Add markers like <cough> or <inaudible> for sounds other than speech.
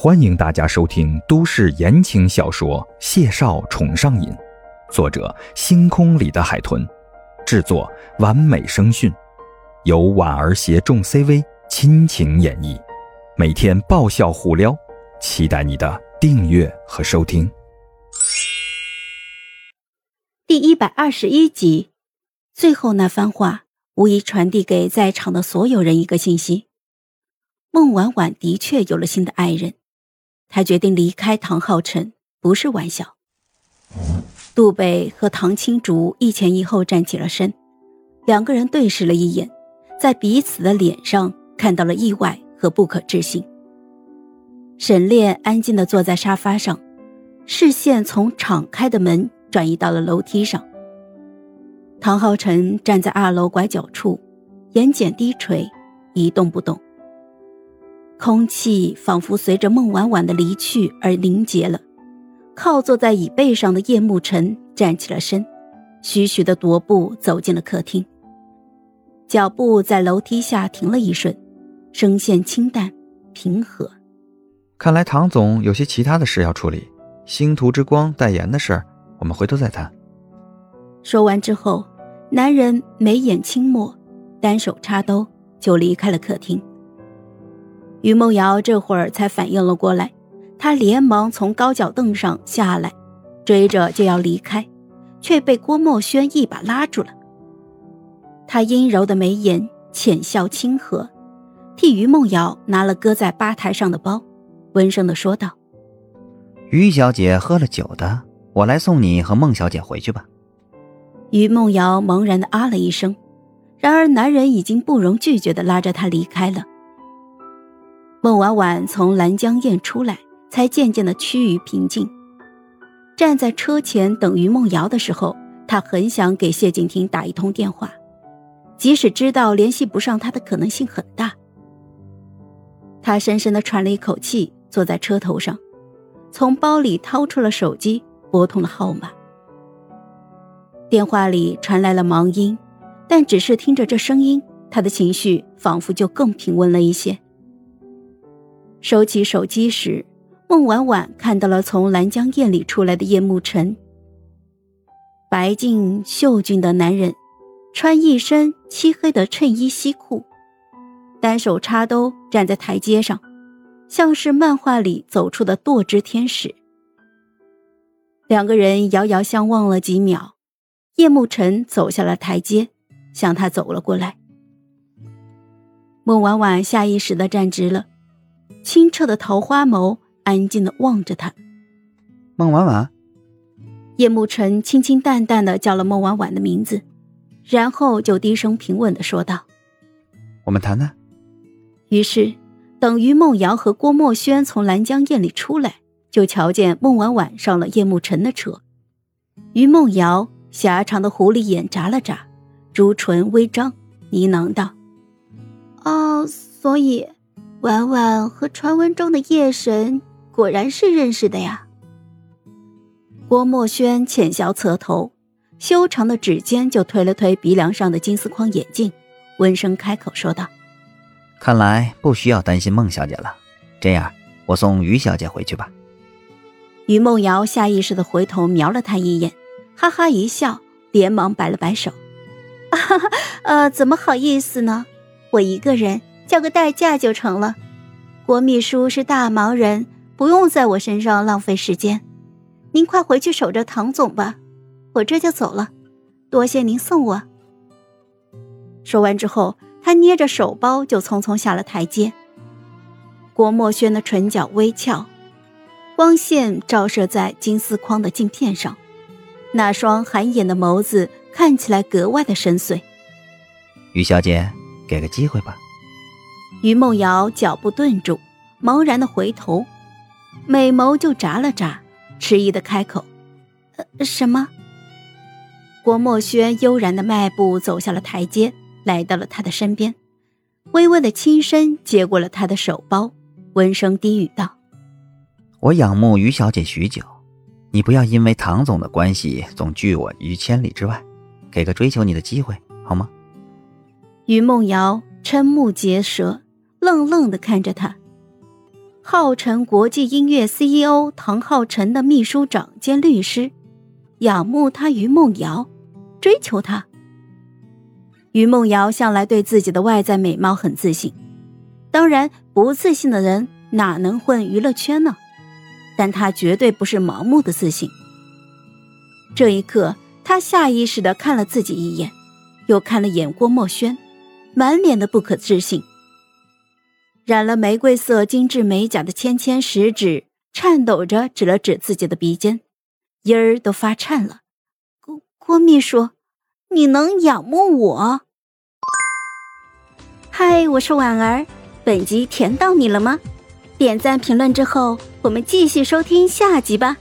欢迎大家收听都市言情小说《谢少宠上瘾》，作者：星空里的海豚，制作：完美声讯，由婉儿携众 CV 亲情演绎，每天爆笑互撩，期待你的订阅和收听。第一百二十一集，最后那番话无疑传递给在场的所有人一个信息：孟婉婉的确有了新的爱人。他决定离开唐浩辰，不是玩笑。杜北和唐青竹一前一后站起了身，两个人对视了一眼，在彼此的脸上看到了意外和不可置信。沈炼安静地坐在沙发上，视线从敞开的门转移到了楼梯上。唐浩辰站在二楼拐角处，眼睑低垂，一动不动。空气仿佛随着孟婉婉的离去而凝结了。靠坐在椅背上的叶慕辰站起了身，徐徐的踱步走进了客厅。脚步在楼梯下停了一瞬，声线清淡平和。看来唐总有些其他的事要处理，星途之光代言的事儿，我们回头再谈。说完之后，男人眉眼轻抹，单手插兜就离开了客厅。于梦瑶这会儿才反应了过来，她连忙从高脚凳上下来，追着就要离开，却被郭墨轩一把拉住了。他阴柔的眉眼，浅笑轻和，替于梦瑶拿了搁在吧台上的包，温声的说道：“于小姐喝了酒的，我来送你和孟小姐回去吧。”于梦瑶茫然的啊了一声，然而男人已经不容拒绝的拉着她离开了。孟婉婉从兰江宴出来，才渐渐的趋于平静。站在车前等于梦瑶的时候，她很想给谢景亭打一通电话，即使知道联系不上他的可能性很大。她深深的喘了一口气，坐在车头上，从包里掏出了手机，拨通了号码。电话里传来了忙音，但只是听着这声音，她的情绪仿佛就更平稳了一些。收起手机时，孟婉婉看到了从兰江宴里出来的叶慕辰。白净秀俊的男人，穿一身漆黑的衬衣西裤，单手插兜站在台阶上，像是漫画里走出的堕之天使。两个人遥遥相望了几秒，叶慕辰走下了台阶，向他走了过来。孟婉婉下意识的站直了。清澈的桃花眸安静的望着他。孟婉婉，叶慕辰清清淡淡的叫了孟婉婉的名字，然后就低声平稳的说道：“我们谈谈。”于是，等于梦瑶和郭墨轩从兰江宴里出来，就瞧见孟婉婉上了叶慕辰的车。于梦瑶狭长的狐狸眼眨了眨，朱唇微张，呢喃道：“哦，所以。”婉婉和传闻中的夜神果然是认识的呀。郭墨轩浅笑侧头，修长的指尖就推了推鼻梁上的金丝框眼镜，温声开口说道：“看来不需要担心孟小姐了。这样，我送于小姐回去吧。”于梦瑶下意识的回头瞄了他一眼，哈哈一笑，连忙摆了摆手：“哈 <laughs> 哈，呃，怎么好意思呢？我一个人。”叫个代驾就成了。郭秘书是大忙人，不用在我身上浪费时间。您快回去守着唐总吧，我这就走了。多谢您送我。说完之后，他捏着手包就匆匆下了台阶。郭墨轩的唇角微翘，光线照射在金丝框的镜片上，那双寒眼的眸子看起来格外的深邃。于小姐，给个机会吧。于梦瑶脚步顿住，茫然的回头，美眸就眨了眨，迟疑的开口：“呃，什么？”郭墨轩悠然的迈步走下了台阶，来到了他的身边，微微的轻身接过了他的手包，温声低语道：“我仰慕于小姐许久，你不要因为唐总的关系总拒我于千里之外，给个追求你的机会好吗？”于梦瑶瞠目结舌。愣愣的看着他，浩辰国际音乐 CEO 唐浩辰的秘书长兼律师，仰慕他于梦瑶，追求他。于梦瑶向来对自己的外在美貌很自信，当然不自信的人哪能混娱乐圈呢？但她绝对不是盲目的自信。这一刻，她下意识的看了自己一眼，又看了眼郭墨轩，满脸的不可置信。染了玫瑰色精致美甲的芊芊食指颤抖着指了指自己的鼻尖，音儿都发颤了。郭郭秘书，你能仰慕我？嗨，我是婉儿，本集甜到你了吗？点赞评论之后，我们继续收听下集吧。